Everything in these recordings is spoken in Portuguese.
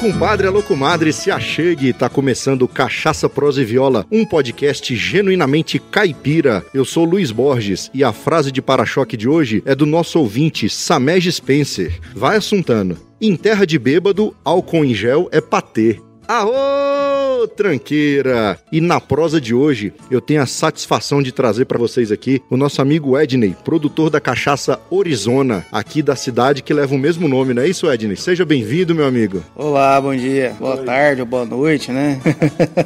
compadre, alô comadre, se achegue, tá começando Cachaça, Prosa e Viola, um podcast genuinamente caipira. Eu sou Luiz Borges e a frase de para-choque de hoje é do nosso ouvinte, Samej Spencer. Vai assuntando. Em terra de bêbado, álcool em gel é patê. Aô, tranqueira! E na prosa de hoje, eu tenho a satisfação de trazer para vocês aqui o nosso amigo Edney, produtor da cachaça Orizona, aqui da cidade que leva o mesmo nome, não é isso, Edney? Seja bem-vindo, meu amigo. Olá, bom dia, boa Oi. tarde ou boa noite, né?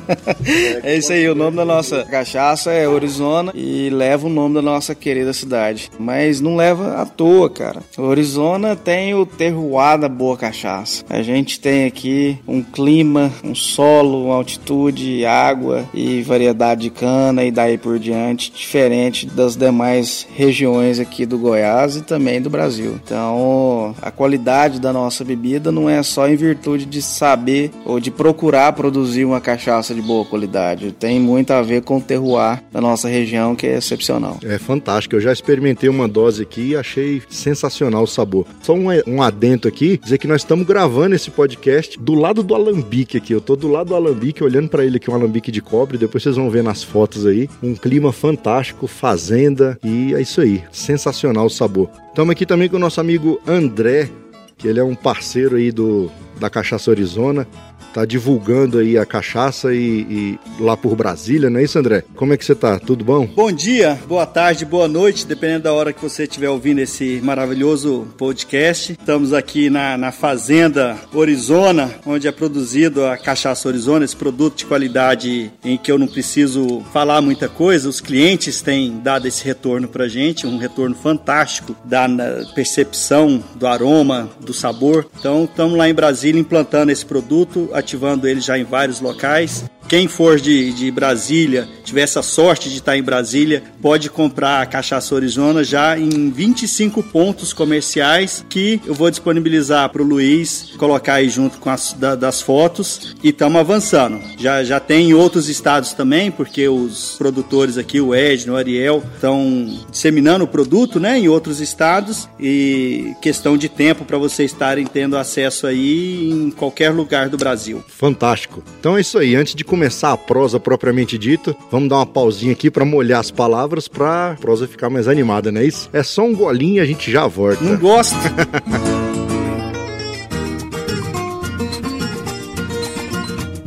é isso aí, o nome da nossa cachaça é Orizona e leva o nome da nossa querida cidade. Mas não leva à toa, cara. Orizona tem o terroir da boa cachaça. A gente tem aqui um clima um solo, uma altitude, água e variedade de cana e daí por diante, diferente das demais regiões aqui do Goiás e também do Brasil. Então, a qualidade da nossa bebida não é só em virtude de saber ou de procurar produzir uma cachaça de boa qualidade, tem muito a ver com o terroir da nossa região que é excepcional. É fantástico, eu já experimentei uma dose aqui e achei sensacional o sabor. Só um, um adento aqui, dizer que nós estamos gravando esse podcast do lado do alambique Eu tô do lado do alambique, olhando para ele aqui, um alambique de cobre. Depois vocês vão ver nas fotos aí. Um clima fantástico, fazenda. E é isso aí. Sensacional o sabor. Estamos aqui também com o nosso amigo André, que ele é um parceiro aí do, da Cachaça Arizona tá divulgando aí a cachaça e, e, lá por Brasília, não é isso, André? Como é que você tá? Tudo bom? Bom dia, boa tarde, boa noite, dependendo da hora que você estiver ouvindo esse maravilhoso podcast. Estamos aqui na, na Fazenda Orizona, onde é produzido a cachaça Orizona, esse produto de qualidade em que eu não preciso falar muita coisa. Os clientes têm dado esse retorno pra gente, um retorno fantástico da percepção do aroma, do sabor. Então, estamos lá em Brasília implantando esse produto ativando ele já em vários locais. Quem for de, de Brasília, tiver essa sorte de estar em Brasília, pode comprar a Cachaça Arizona já em 25 pontos comerciais que eu vou disponibilizar para o Luiz colocar aí junto com as da, das fotos e estamos avançando. Já, já tem em outros estados também, porque os produtores aqui, o Edno, o Ariel, estão disseminando o produto né, em outros estados e questão de tempo para vocês estarem tendo acesso aí em qualquer lugar do Brasil. Fantástico. Então é isso aí. Antes de começar a prosa propriamente dita, vamos dar uma pausinha aqui para molhar as palavras para a prosa ficar mais animada, não é isso? É só um golinho e a gente já volta. Não gosta.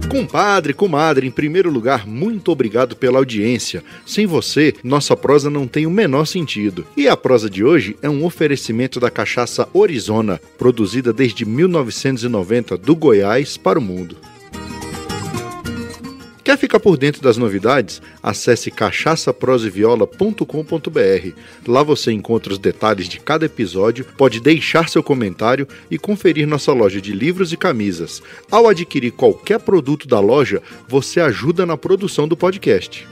Compadre, comadre, em primeiro lugar, muito obrigado pela audiência. Sem você, nossa prosa não tem o menor sentido. E a prosa de hoje é um oferecimento da cachaça Orizona, produzida desde 1990 do Goiás para o mundo. Quer ficar por dentro das novidades? Acesse cachaçaproseviola.com.br. Lá você encontra os detalhes de cada episódio, pode deixar seu comentário e conferir nossa loja de livros e camisas. Ao adquirir qualquer produto da loja, você ajuda na produção do podcast.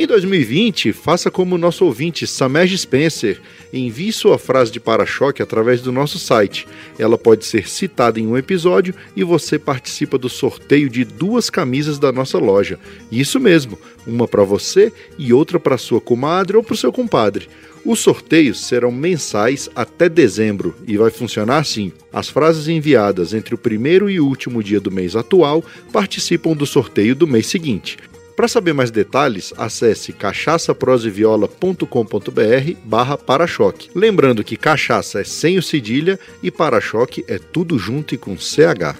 Em 2020, faça como o nosso ouvinte Samej Spencer. Envie sua frase de para-choque através do nosso site. Ela pode ser citada em um episódio e você participa do sorteio de duas camisas da nossa loja. Isso mesmo, uma para você e outra para sua comadre ou para o seu compadre. Os sorteios serão mensais até dezembro e vai funcionar assim: as frases enviadas entre o primeiro e último dia do mês atual participam do sorteio do mês seguinte. Para saber mais detalhes, acesse cachaçaproseviola.com.br barra para-choque. Lembrando que cachaça é sem o cedilha e para-choque é tudo junto e com CH.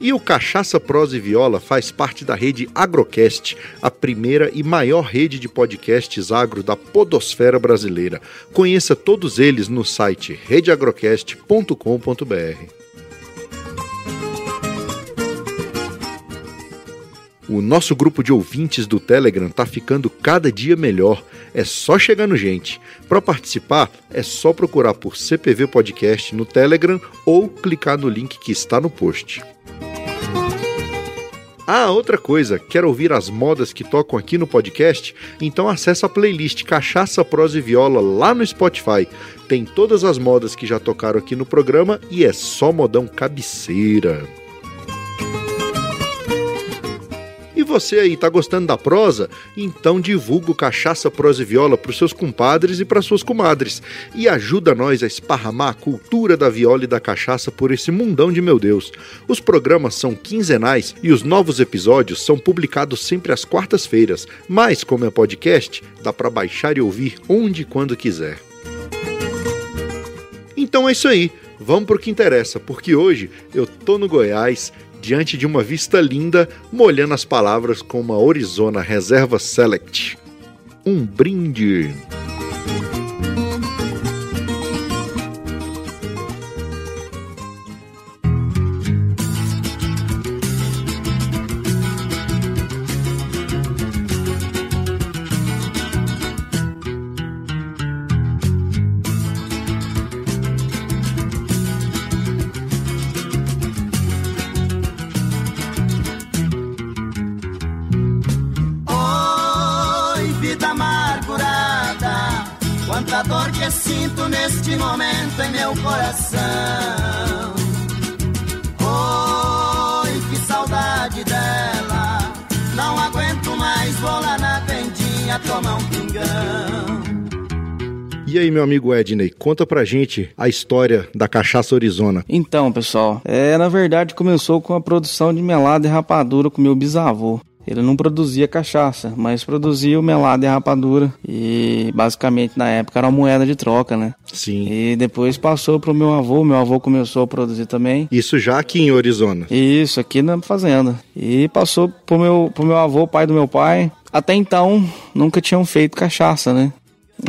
E o Cachaça Prosa e Viola faz parte da rede Agrocast, a primeira e maior rede de podcasts agro da podosfera brasileira. Conheça todos eles no site redeagrocast.com.br. O nosso grupo de ouvintes do Telegram tá ficando cada dia melhor. É só chegar no gente. Para participar, é só procurar por CPV Podcast no Telegram ou clicar no link que está no post. Ah, outra coisa, quer ouvir as modas que tocam aqui no podcast? Então acesse a playlist Cachaça, Prosa e Viola lá no Spotify. Tem todas as modas que já tocaram aqui no programa e é só modão cabeceira. Você aí tá gostando da prosa, então divulga o Cachaça, Prosa e Viola pros seus compadres e para suas comadres e ajuda nós a esparramar a cultura da viola e da cachaça por esse mundão de meu Deus. Os programas são quinzenais e os novos episódios são publicados sempre às quartas-feiras, mas como é podcast, dá para baixar e ouvir onde e quando quiser. Então é isso aí. Vamos pro que interessa, porque hoje eu tô no Goiás diante de uma vista linda, molhando as palavras com uma Orizona Reserva Select. Um brinde. Tomar um pingão. E aí, meu amigo Edney, conta pra gente a história da cachaça Orizona. Então, pessoal, é, na verdade começou com a produção de melada e rapadura com meu bisavô. Ele não produzia cachaça, mas produzia o melado e a rapadura. E basicamente na época era uma moeda de troca, né? Sim. E depois passou pro meu avô, meu avô começou a produzir também. Isso já aqui em Orizona. Isso, aqui na fazenda. E passou pro meu, pro meu avô, pai do meu pai. Até então, nunca tinham feito cachaça, né?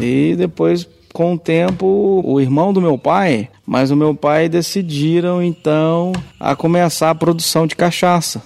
E depois, com o tempo, o irmão do meu pai, mas o meu pai decidiram então a começar a produção de cachaça.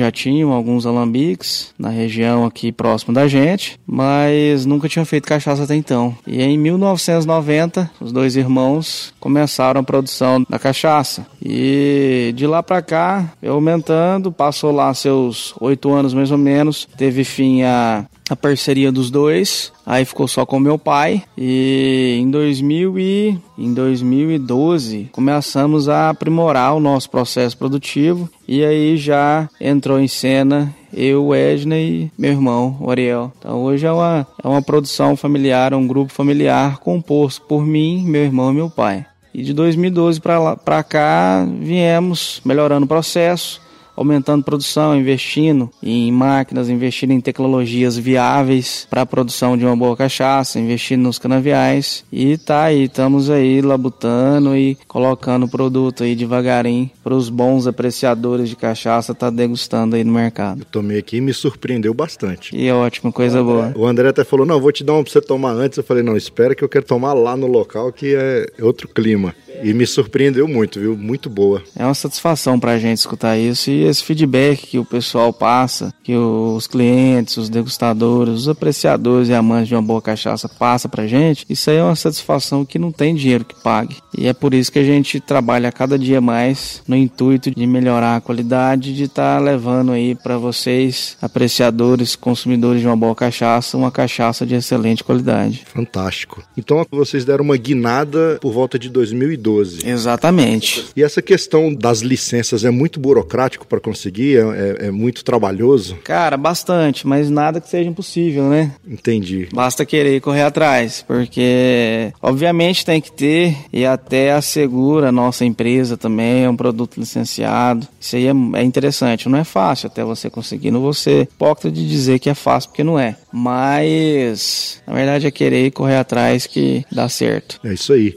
Já tinham alguns alambiques na região aqui próximo da gente, mas nunca tinham feito cachaça até então. E em 1990, os dois irmãos começaram a produção da cachaça. E de lá para cá, eu aumentando, passou lá seus oito anos mais ou menos, teve fim a a parceria dos dois. Aí ficou só com meu pai e em 2000 e em 2012 começamos a aprimorar o nosso processo produtivo e aí já entrou em cena eu, o Edna e meu irmão, o Ariel. Então hoje é uma, é uma produção familiar, um grupo familiar composto por mim, meu irmão e meu pai. E de 2012 para cá viemos melhorando o processo, aumentando produção, investindo em máquinas, investindo em tecnologias viáveis para a produção de uma boa cachaça, investindo nos canaviais e tá aí, estamos aí labutando e colocando o produto aí devagarinho para os bons apreciadores de cachaça tá degustando aí no mercado. Eu tomei aqui e me surpreendeu bastante. E é ótima, coisa boa. O André até falou: não, vou te dar uma pra você tomar antes. Eu falei: não, espera que eu quero tomar lá no local que é outro clima. E me surpreendeu muito, viu? Muito boa. É uma satisfação pra gente escutar isso e esse feedback que o pessoal passa, que os clientes, os degustadores, os apreciadores e amantes de uma boa cachaça passa pra gente, isso aí é uma satisfação que não tem dinheiro que pague. E é por isso que a gente trabalha cada dia mais no intuito de melhorar a qualidade, de estar tá levando aí para vocês, apreciadores, consumidores de uma boa cachaça, uma cachaça de excelente qualidade. Fantástico. Então vocês deram uma guinada por volta de 2012. Exatamente. E essa questão das licenças é muito burocrático para conseguir? É, é, é, muito trabalhoso? Cara, bastante, mas nada que seja impossível, né? Entendi. Basta querer correr atrás, porque obviamente tem que ter e até assegura a nossa empresa também, é um produto licenciado. Isso aí é, é interessante, não é fácil até você conseguir, não vou ser hipócrita de dizer que é fácil, porque não é. Mas, na verdade, é querer correr atrás que dá certo. É isso aí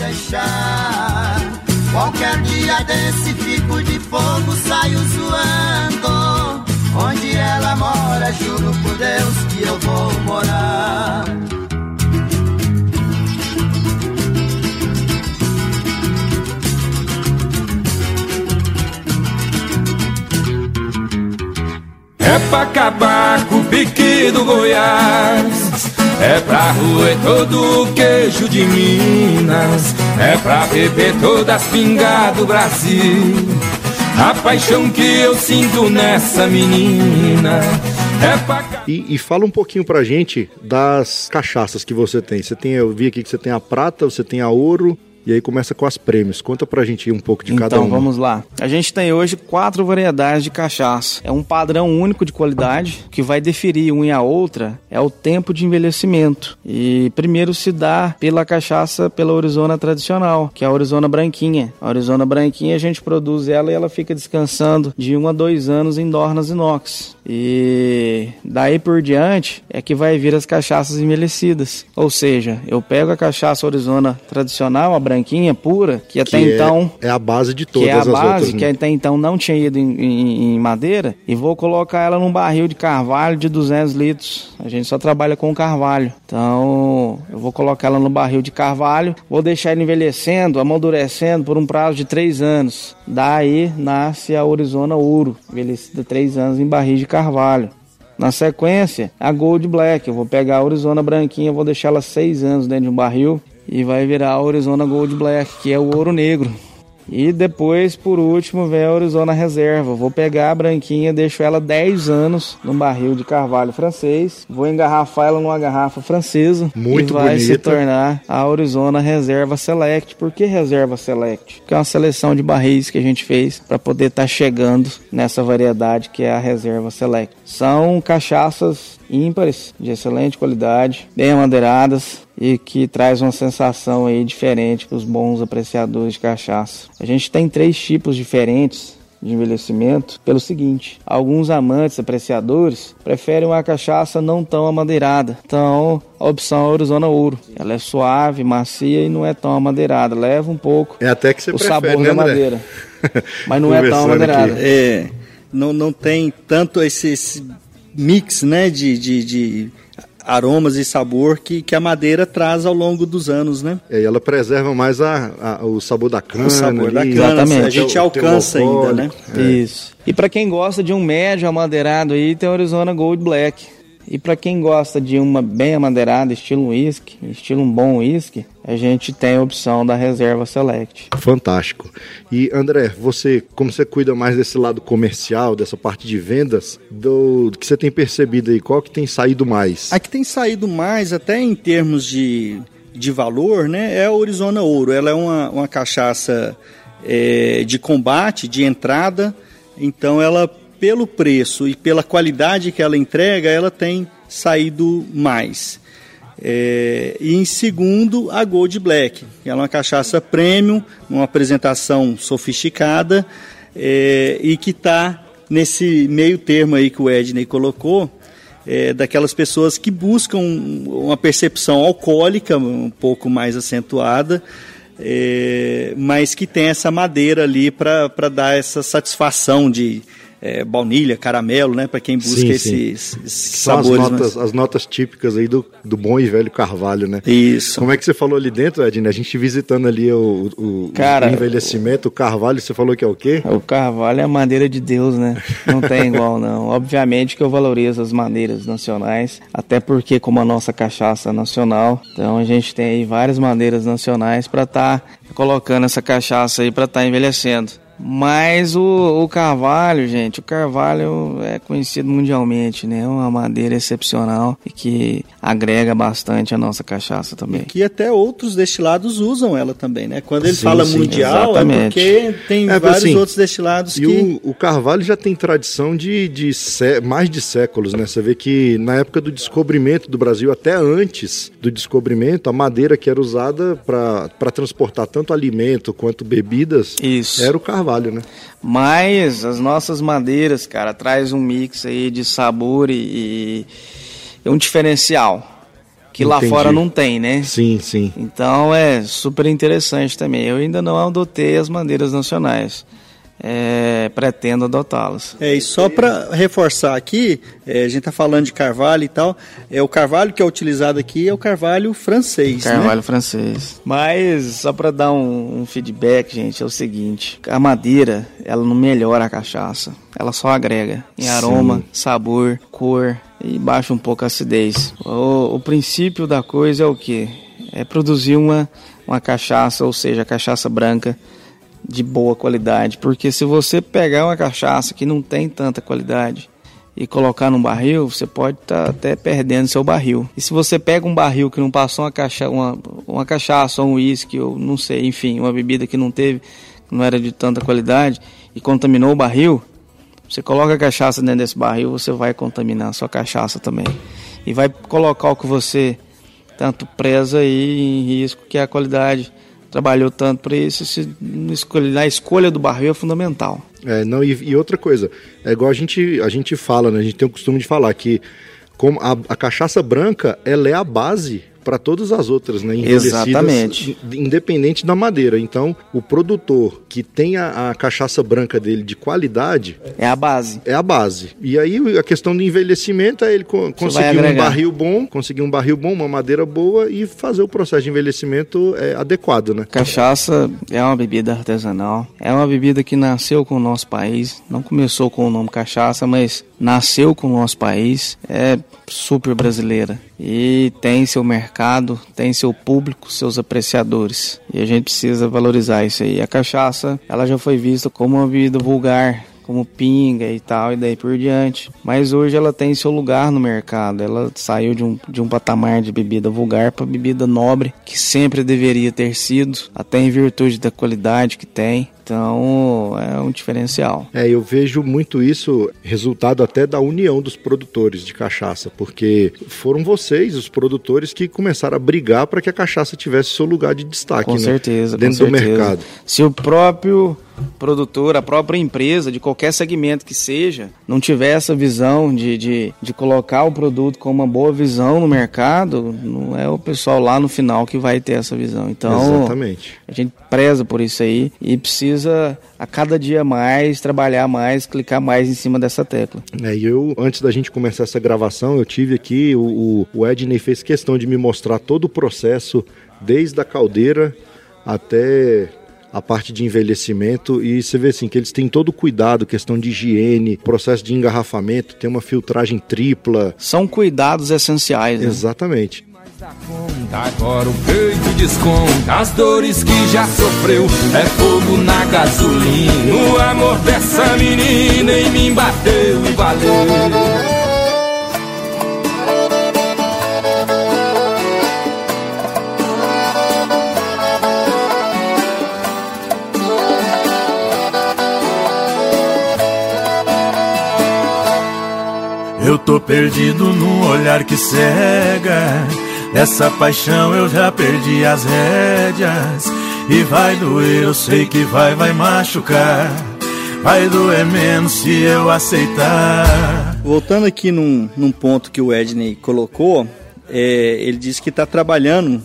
deixar. Qualquer dia desse fico de fogo, saio zoando. Onde ela mora, juro por Deus que eu vou morar. É pra acabar com o pique do Goiás é pra roer todo o queijo de Minas É pra beber todas as pingas do Brasil A paixão que eu sinto nessa menina é pra... E, e, fala um pouquinho pra gente das cachaças que você tem. Você tem, eu vi aqui que você tem a prata, você tem a ouro, e aí começa com as prêmios. Conta pra gente um pouco de então, cada um. Então vamos lá. A gente tem hoje quatro variedades de cachaça. É um padrão único de qualidade que vai definir uma e a outra é o tempo de envelhecimento. E primeiro se dá pela cachaça pela Arizona tradicional, que é a Arizona branquinha. A Arizona branquinha a gente produz ela e ela fica descansando de um a dois anos em dornas inox. E daí por diante é que vai vir as cachaças envelhecidas. Ou seja, eu pego a cachaça Arizona tradicional, a branquinha pura, que até que é, então é, a base de todas que é a as base outras, né? que até então não tinha ido em, em, em, madeira e vou colocar ela num barril de carvalho de 200 litros. A gente só trabalha com carvalho. Então, eu vou colocar ela no barril de carvalho, vou deixar ele envelhecendo, amadurecendo por um prazo de 3 anos. Daí nasce a Arizona Ouro, envelhecida 3 anos em barril de carvalho. Na sequência, a Gold Black. Eu vou pegar a Arizona branquinha, vou deixar ela 6 anos dentro de um barril e vai virar a Arizona Gold Black, que é o ouro negro. E depois, por último, vem a Arizona Reserva. Vou pegar a branquinha, deixo ela 10 anos num barril de carvalho francês. Vou engarrafar ela numa garrafa francesa. Muito e vai bonita. se tornar a Arizona Reserva Select. Por que Reserva Select? Porque é uma seleção de barris que a gente fez para poder estar tá chegando nessa variedade que é a Reserva Select. São cachaças ímpares, de excelente qualidade, bem amadeiradas e que traz uma sensação aí diferente para os bons apreciadores de cachaça. A gente tem três tipos diferentes de envelhecimento pelo seguinte: alguns amantes apreciadores preferem uma cachaça não tão amadeirada. Então, a opção é Arizona Ouro. Ela é suave, macia e não é tão amadeirada. Leva um pouco É até que você o prefere, sabor né, da madeira, mas não é tão amadeirada. É, não, não tem tanto esse, esse mix né, de, de, de aromas e sabor que, que a madeira traz ao longo dos anos, né? É, e ela preserva mais a, a- o sabor da cana. O sabor da cana, Exatamente. a gente Tem o- alcança ainda, né? alcoólico. Isso. E para quem gosta de um médio amadeirado aí, tem o Arizona Gold Black. E para quem gosta de uma bem amadeirada, estilo whisky, estilo um bom whisky, a gente tem a opção da Reserva Select. Fantástico. E André, você, como você cuida mais desse lado comercial, dessa parte de vendas, do, do que você tem percebido aí, qual que tem saído mais? A que tem saído mais, até em termos de, de valor, né, é a Arizona Ouro. Ela é uma, uma cachaça é, de combate, de entrada, então ela, pelo preço e pela qualidade que ela entrega, ela tem saído mais. É, e em segundo, a Gold Black, que é uma cachaça premium, uma apresentação sofisticada é, e que está nesse meio termo aí que o Edney colocou, é, daquelas pessoas que buscam uma percepção alcoólica um pouco mais acentuada, é, mas que tem essa madeira ali para dar essa satisfação de é, baunilha, caramelo, né, para quem busca Sim, esses, sim. esses São as sabores. notas, as notas típicas aí do, do bom e velho carvalho, né? mas- Isso. Como é que você falou ali dentro, Edna? A gente visitando ali o, o- Cara, o envelhecimento, o carvalho, você falou que é o quê? O carvalho é a madeira de Deus, né? Não tem igual, não. Obviamente que eu valorizo as madeiras nacionais, até porque, como a nossa cachaça é nacional, então a gente tem aí várias madeiras nacionais para estar colocando essa cachaça aí para estar envelhecendo. Mas o, o carvalho, gente, o carvalho é conhecido mundialmente, né? É uma madeira excepcional e que agrega bastante a nossa cachaça também. que até outros destilados usam ela também, né? Quando ele Sim, fala sim, mundial, é exatamente. porque tem É, vários assim, outros destilados E que... o, o carvalho já tem tradição de, de sé- mais de séculos, né? Você vê que na época do descobrimento do Brasil, até antes do descobrimento, a madeira que era usada para transportar tanto alimento quanto bebidas Isso. era o carvalho, né? Mas as nossas madeiras, cara, traz um mix aí de sabor e, e um diferencial que lá Entendi. fora não tem, né? Sim, sim. Então é super interessante também. Eu ainda não adotei as madeiras nacionais. É, pretendo adotá-las. É, e só para reforçar aqui, é, a gente tá falando de carvalho e tal, é o carvalho que é utilizado aqui é o carvalho francês, Carvalho né? francês. Mas só para dar um, um feedback, gente, é o seguinte: a madeira, ela não melhora a cachaça, ela só agrega em aroma, sabor, cor e baixa um pouco a acidez. O, o princípio da coisa é o que? É produzir uma, uma cachaça, ou seja, cachaça branca de boa qualidade, porque se você pegar uma cachaça que não tem tanta qualidade e colocar num barril, você pode estar tá até perdendo seu barril. E se você pega um barril que não passou uma, cacha uma, uma cachaça, um uísque, ou não sei, enfim, uma bebida que não teve, não era de tanta qualidade, e contaminou o barril, você coloca a cachaça dentro desse barril, você vai contaminar a sua cachaça também. E vai colocar o que você tanto preza aí em risco, que é a qualidade. Trabalhou tanto para isso, se, na escolha do barril é fundamental. É, não, e, e, outra coisa, é igual a gente, a gente fala, né? A gente tem o costume de falar que como a, a cachaça branca, ela é a base para todas as outras, né? Exatamente. Independente da madeira. Então, o produtor que tem a, a, cachaça branca dele de qualidade. É a base. É a base. E aí a questão do envelhecimento é ele co conseguir um barril bom, conseguir um barril bom, uma madeira boa e fazer o processo de envelhecimento é, adequado, né? Cachaça é uma bebida artesanal. É uma bebida que nasceu com o nosso país. Não começou com o nome cachaça, mas nasceu com o nosso país. É super brasileira e tem seu mercado, tem seu público, seus apreciadores. E a gente precisa valorizar isso aí. A cachaça, ela já foi vista como uma bebida vulgar, como pinga e tal, e daí por diante. Mas hoje ela tem seu lugar no mercado. Ela saiu de um, de um patamar de bebida vulgar para bebida nobre, que sempre deveria ter sido, até em virtude da qualidade que tem. Então é um diferencial. É, eu vejo muito isso resultado até da união dos produtores de cachaça, porque foram vocês, os produtores, que começaram a brigar para que a cachaça tivesse seu lugar de destaque. Com né? certeza. Dentro com do certeza. mercado. Se o próprio produtor, a própria empresa, de qualquer segmento que seja, não tiver essa visão de, de, de colocar o produto com uma boa visão no mercado, não é o pessoal lá no final que vai ter essa visão. Então, Exatamente. a gente preza por isso aí e precisa a cada dia mais trabalhar mais, clicar mais em cima dessa tecla. É, e eu, antes da gente começar essa gravação, eu tive aqui, o, o Edney fez questão de me mostrar todo o processo, desde a caldeira até a parte de envelhecimento e você vê assim que eles têm todo o cuidado, questão de higiene, processo de engarrafamento, tem uma filtragem tripla. São cuidados essenciais. Né? Exatamente. Agora o peito desconta as dores que já sofreu. É fogo na gasolina. O amor dessa menina em mim bateu e valeu. Eu tô perdido num olhar que cega. Essa paixão eu já perdi as rédeas. E vai doer, eu sei que vai, vai machucar. Vai doer menos se eu aceitar. Voltando aqui num, num ponto que o Edney colocou, é, ele disse que está trabalhando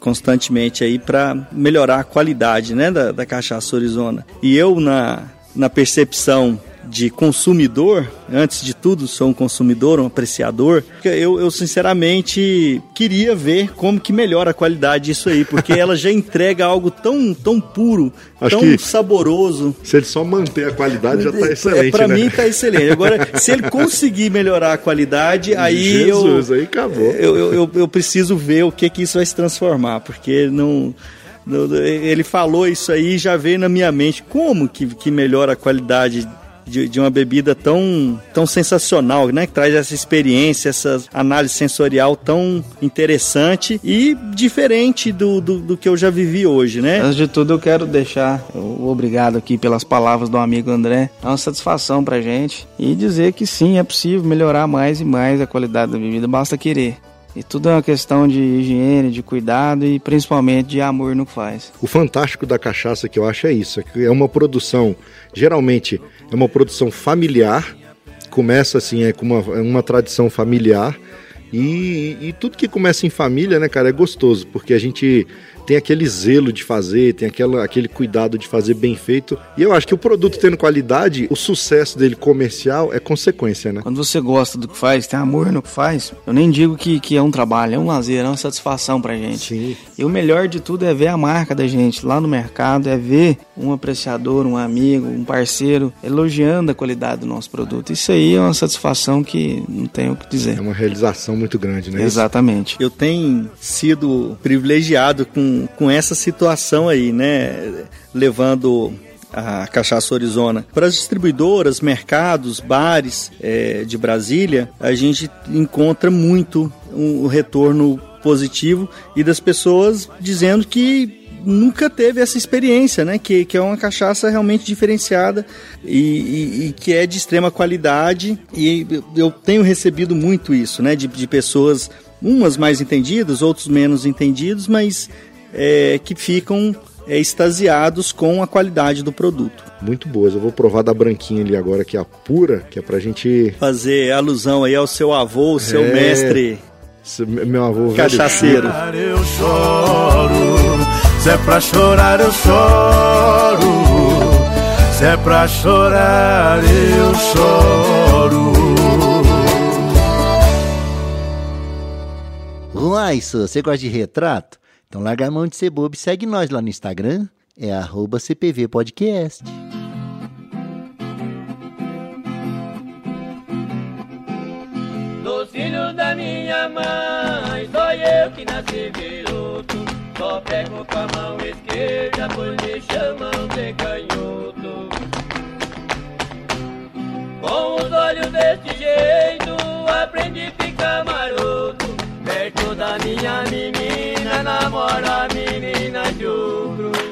constantemente aí para melhorar a qualidade né, da, da cachaça Arizona. E eu, na, na percepção de consumidor, antes de tudo sou um consumidor, um apreciador, eu, eu sinceramente queria ver como que melhora a qualidade disso aí, porque ela já entrega algo tão, tão puro, Acho tão saboroso. Se ele só manter a qualidade já está excelente, é, Para né? mim está excelente. Agora, se ele conseguir melhorar a qualidade, aí Jesus, eu, aí acabou. Eu, eu, eu, eu preciso ver o que que isso vai se transformar, porque não ele falou isso aí já veio na minha mente como que, que melhora a qualidade de, de, uma bebida tão, tão sensacional, né? Que traz essa experiência, essa análise sensorial tão interessante e diferente do, do, do, que eu já vivi hoje, né? Antes de tudo, eu quero deixar o obrigado aqui pelas palavras do amigo André. É uma satisfação pra gente e dizer que sim, é possível melhorar mais e mais a qualidade da bebida, basta querer. E tudo é uma questão de higiene, de cuidado e principalmente de amor no que faz. O fantástico da cachaça que eu acho é isso, é que é uma produção, geralmente é uma produção familiar, começa assim, é com uma, é uma tradição familiar, e, e, tudo que começa em família, né, cara, é gostoso, porque a gente tem aquele zelo de fazer, tem aquela, aquele cuidado de fazer bem feito. E eu acho que o produto tendo qualidade, o sucesso dele comercial é consequência, né? Quando você gosta do que faz, tem amor no que faz, eu nem digo que, que é um trabalho, é um lazer, é uma satisfação pra gente. Sim. E o melhor de tudo é ver a marca da gente lá no mercado, é ver um apreciador, um amigo, um parceiro elogiando a qualidade do nosso produto. Isso aí é uma satisfação que não tenho o que dizer. É uma realização muito grande, né? Exatamente. Eu tenho sido privilegiado com com, essa situação aí, né? Levando a cachaça Arizona. Para as distribuidoras, mercados, bares é, de Brasília, a gente encontra muito um, um retorno positivo e das pessoas dizendo que nunca teve essa experiência, né? Que, que é uma cachaça realmente diferenciada e, e, e, que é de extrema qualidade. E eu tenho recebido muito isso, né? De, de pessoas, umas mais entendidas, outros menos entendidos, mas é, que ficam é, extasiados com a qualidade do produto. Muito boas. Eu vou provar da branquinha ali agora, que é a pura, que é pra gente. Fazer alusão aí ao seu avô, o seu é... mestre. Meu avô Cachaceiro. Eu choro. Se é pra chorar, eu choro. Se é pra chorar, eu choro. Ruaiço, você gosta de retrato? Então larga a mão de ser bobo e segue nós lá no Instagram. É arroba CPV Podcast. Dos filhos da minha mãe, sou eu que nasci viúvo. Só pego com a mão esquerda, pois me chamam de canhoto. Com os olhos desse jeito, aprendi a ficar maroto. Perto da minha menina, namora a menina de ogro.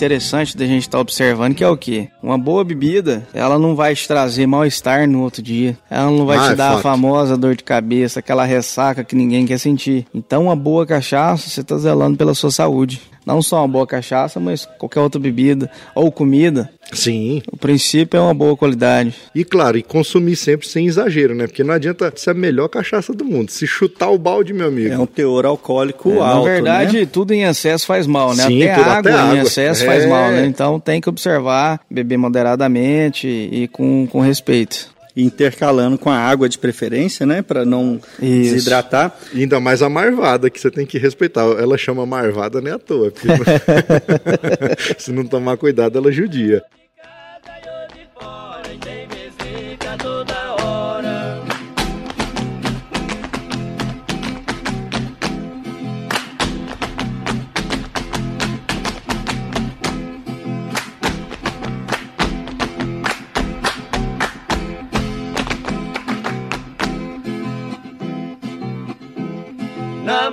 interessante da gente estar tá observando que é o que? Uma boa bebida, ela não vai te trazer mal-estar no outro dia. Ela não vai ah, te é dar fato. a famosa dor de cabeça, aquela ressaca que ninguém quer sentir. Então, uma boa cachaça, você está zelando pela sua saúde não só uma boa cachaça, mas qualquer outra bebida ou comida. Sim. O princípio é uma boa qualidade. E claro, e consumir sempre sem exagero, né? Porque não adianta ser a melhor cachaça do mundo. Se chutar o balde, meu amigo. É um teor alcoólico é, alto. Na verdade, né? tudo em excesso faz mal, né? Sim, até, água, até água em excesso é... faz mal, né? Então tem que observar, beber moderadamente e com, com respeito intercalando com a água de preferência, né, para não Isso. desidratar. E ainda mais a marvada que você tem que respeitar. Ela chama marvada nem à toa, porque se não tomar cuidado ela judia.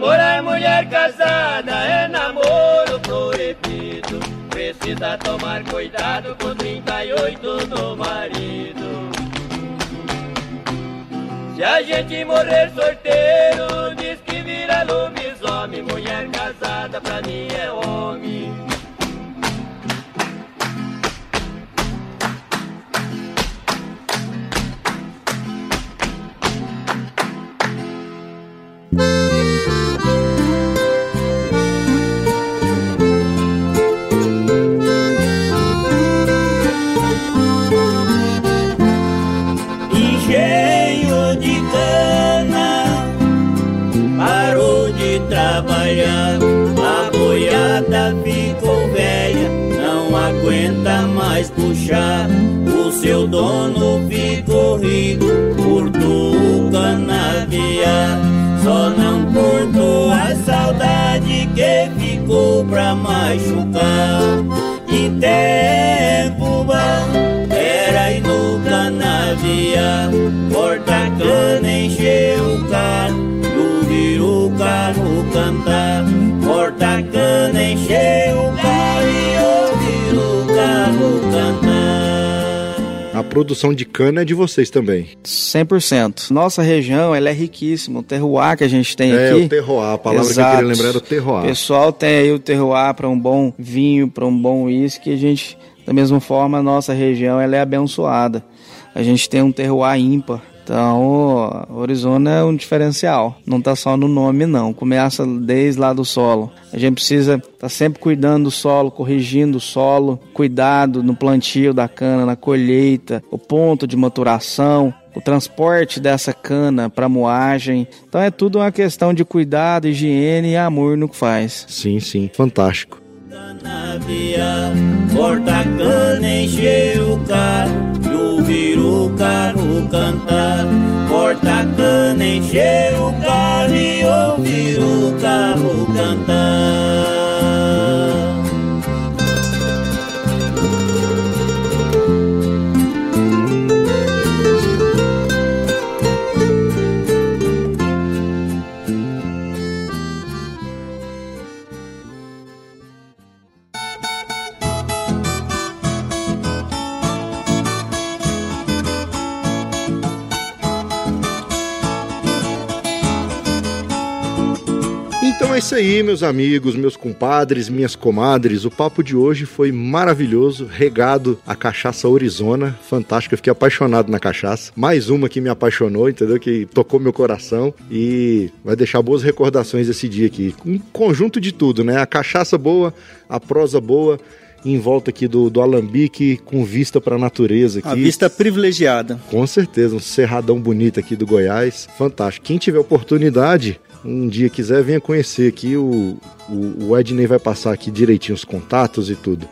Namorar mulher casada é namoro proibido. Precisa tomar cuidado com 38 do marido. Se a gente morrer sorteiro, diz que vira lobisomem. Mulher casada pra mim é homem. O seu dono ficou rico por tu canaviar. Só não curto a saudade que ficou pra machucar. E tempo bom era ir no canaviar. Corta cana, encher o carro. Ouvir o carro cantar. Corta cana, encher o carro produção de cana é de vocês também. 100%. Nossa região, ela é riquíssima. O terroir que a gente tem é, aqui. É, o terroir. A palavra Exato. que eu queria lembrar era o terroir. O pessoal tem aí o terroir para um bom vinho, para um bom uísque. A gente, da mesma forma, a nossa região, ela é abençoada. A gente tem um terroir ímpar. Então, o Arizona é um diferencial. Não está só no nome, não. Começa desde lá do solo. A gente precisa estar tá sempre cuidando do solo, corrigindo o solo, cuidado no plantio da cana, na colheita, o ponto de maturação, o transporte dessa cana para moagem. Então é tudo uma questão de cuidado, higiene e amor no que faz. Sim, sim, fantástico. Corta cana, encher o carro ouvir o carro cantar. Corta cana, encher o carro e ouvir o carro cantar. Então é isso aí, meus amigos, meus compadres, minhas comadres. O papo de hoje foi maravilhoso, regado a cachaça Orizona, fantástico. Eu fiquei apaixonado na cachaça. Mais uma que me apaixonou, entendeu? Que tocou meu coração e vai deixar boas recordações esse dia aqui. Um conjunto de tudo, né? A cachaça boa, a prosa boa em volta aqui do, do Alambique, com vista para a natureza aqui. A vista privilegiada. Com certeza, um cerradão bonito aqui do Goiás. Fantástico. Quem tiver oportunidade, um dia quiser, venha conhecer aqui. O, o, o Edney vai passar aqui direitinho os contatos e tudo.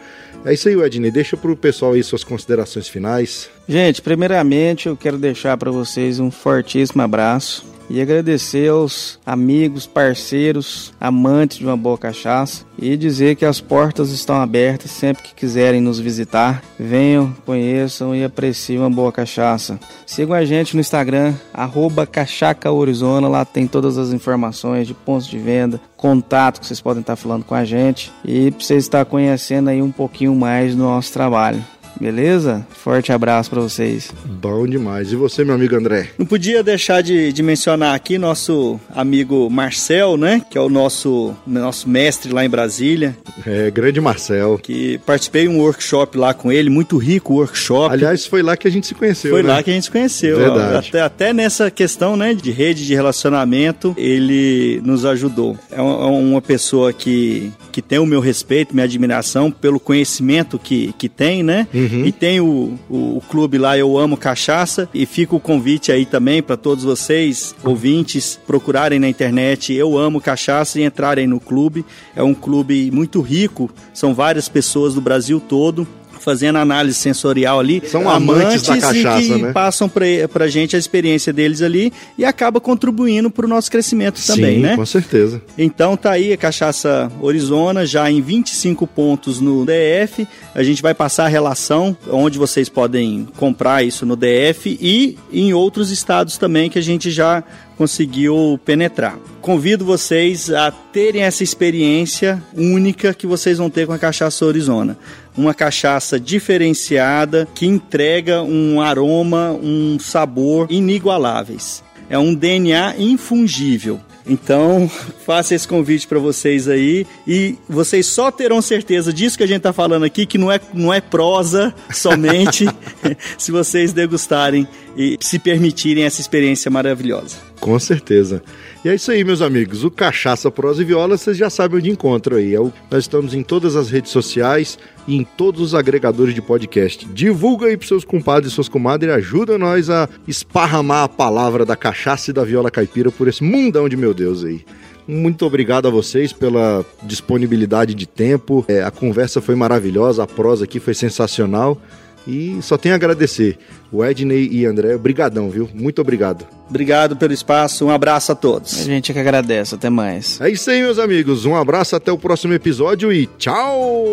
É isso aí, Edney. Deixa pro pessoal aí suas considerações finais. Gente, primeiramente eu quero deixar para vocês um fortíssimo abraço e agradecer aos amigos, parceiros, amantes de uma boa cachaça e dizer que as portas estão abertas sempre que quiserem nos visitar. Venham, conheçam e apreciem uma boa cachaça. Sigam a gente no Instagram, arroba cachacaorizona, lá tem todas as informações de pontos de venda, contato que vocês podem estar falando com a gente e para vocês estar conhecendo aí um pouquinho mais do nosso trabalho. Beleza? Forte abraço para vocês. Bom demais. E você, meu amigo André? Não podia deixar de, de, mencionar aqui nosso amigo Marcel, né? Que é o nosso, nosso mestre lá em Brasília. É, grande Marcel. Que participei de um workshop lá com ele, muito rico o workshop. Aliás, foi lá que a gente se conheceu. Foi né? lá que a gente se conheceu. Verdade. Até, até nessa questão, né? De rede de relacionamento, ele nos ajudou. É uma pessoa que, que tem o meu respeito, minha admiração pelo conhecimento que, que tem, né? Uhum. E tem o, o, o, clube lá Eu Amo Cachaça e fica o convite aí também para todos vocês, ouvintes, procurarem na internet Eu Amo Cachaça e entrarem no clube. É um clube muito rico, são várias pessoas do Brasil todo fazendo análise sensorial ali. São amantes, amantes da cachaça, que né? passam pra, pra gente a experiência deles ali e acaba contribuindo pro nosso crescimento também, Sim, né? com certeza. Então tá aí a cachaça Orizona, já em 25 pontos no DF. A gente vai passar a relação onde vocês podem comprar isso no DF e em outros estados também que a gente já conseguiu penetrar. Convido vocês a terem essa experiência única que vocês vão ter com a cachaça Orizona. Uma cachaça diferenciada que entrega um aroma, um sabor inigualáveis. É um DNA infungível. Então, faça esse convite para vocês aí e vocês só terão certeza disso que a gente está falando aqui, que não é, não é prosa somente, se vocês degustarem e se permitirem essa experiência maravilhosa. Com certeza. E é isso aí, meus amigos. O Cachaça, Prosa e Viola, vocês já sabem onde encontram aí. É nós estamos em todas as redes sociais e em todos os agregadores de podcast. Divulga aí pros seus compadres e suas comadres e ajuda nós a esparramar a palavra da cachaça e da viola caipira por esse mundão de meu Deus aí. Muito obrigado a vocês pela disponibilidade de tempo. É, a conversa foi maravilhosa, a prosa aqui foi sensacional. E só tenho a agradecer. O Edney e André, brigadão, viu? Muito obrigado. Obrigado pelo espaço, um abraço a todos. A gente que agradece, até mais. É isso aí, meus amigos. Um abraço, até o próximo episódio e tchau!